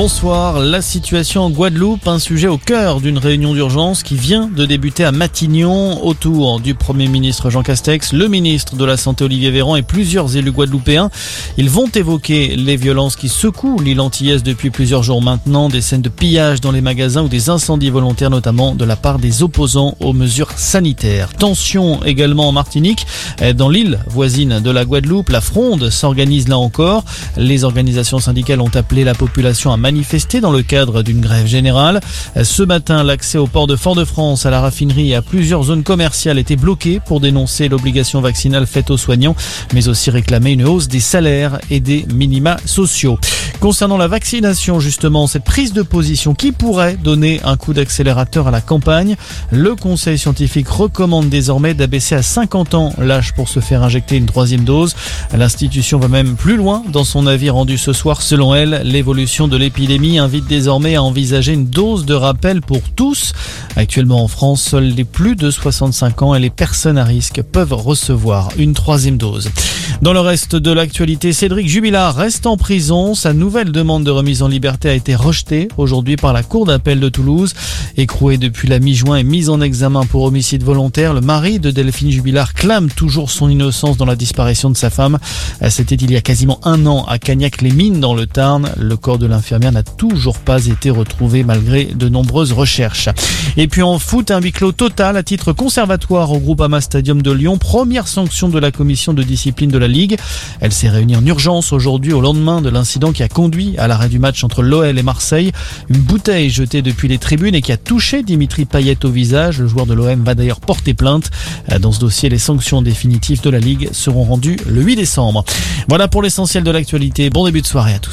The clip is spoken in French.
Bonsoir. La situation en Guadeloupe, un sujet au cœur d'une réunion d'urgence qui vient de débuter à Matignon autour du Premier ministre Jean Castex, le ministre de la Santé Olivier Véran et plusieurs élus guadeloupéens. Ils vont évoquer les violences qui secouent l'île antillaise depuis plusieurs jours maintenant, des scènes de pillage dans les magasins ou des incendies volontaires notamment de la part des opposants aux mesures sanitaires. Tension également en Martinique, dans l'île voisine de la Guadeloupe, la fronde s'organise là encore. Les organisations syndicales ont appelé la population à manifester dans le cadre d'une grève générale. Ce matin, l'accès au port de Fort-de-France, à la raffinerie et à plusieurs zones commerciales était bloqué pour dénoncer l'obligation vaccinale faite aux soignants, mais aussi réclamer une hausse des salaires et des minima sociaux. Concernant la vaccination, justement, cette prise de position qui pourrait donner un coup d'accélérateur à la campagne, le Conseil scientifique recommande désormais d'abaisser à 50 ans l'âge pour se faire injecter une troisième dose. L'institution va même plus loin dans son avis rendu ce soir. Selon elle, l'évolution de l'épidémie invite désormais à envisager une dose de rappel pour tous. Actuellement en France, seuls les plus de 65 ans et les personnes à risque peuvent recevoir une troisième dose. Dans le reste de l'actualité, Cédric Jubilard reste en prison. Sa nouvelle demande de remise en liberté a été rejetée aujourd'hui par la Cour d'appel de Toulouse. Écroué depuis la mi-juin et mis en examen pour homicide volontaire, le mari de Delphine Jubilard clame toujours son innocence dans la disparition de sa femme. C'était il y a quasiment un an à Cagnac-les-Mines dans le Tarn. Le corps de l'infirmière n'a toujours pas été retrouvé malgré de nombreuses recherches. Puis en foot, un huis clos total à titre conservatoire au Groupama Stadium de Lyon. Première sanction de la commission de discipline de la Ligue. Elle s'est réunie en urgence aujourd'hui au lendemain de l'incident qui a conduit à l'arrêt du match entre l'OL et Marseille. Une bouteille jetée depuis les tribunes et qui a touché Dimitri Payet au visage. Le joueur de l'OM va d'ailleurs porter plainte. Dans ce dossier, les sanctions définitives de la Ligue seront rendues le 8 décembre. Voilà pour l'essentiel de l'actualité. Bon début de soirée à tous.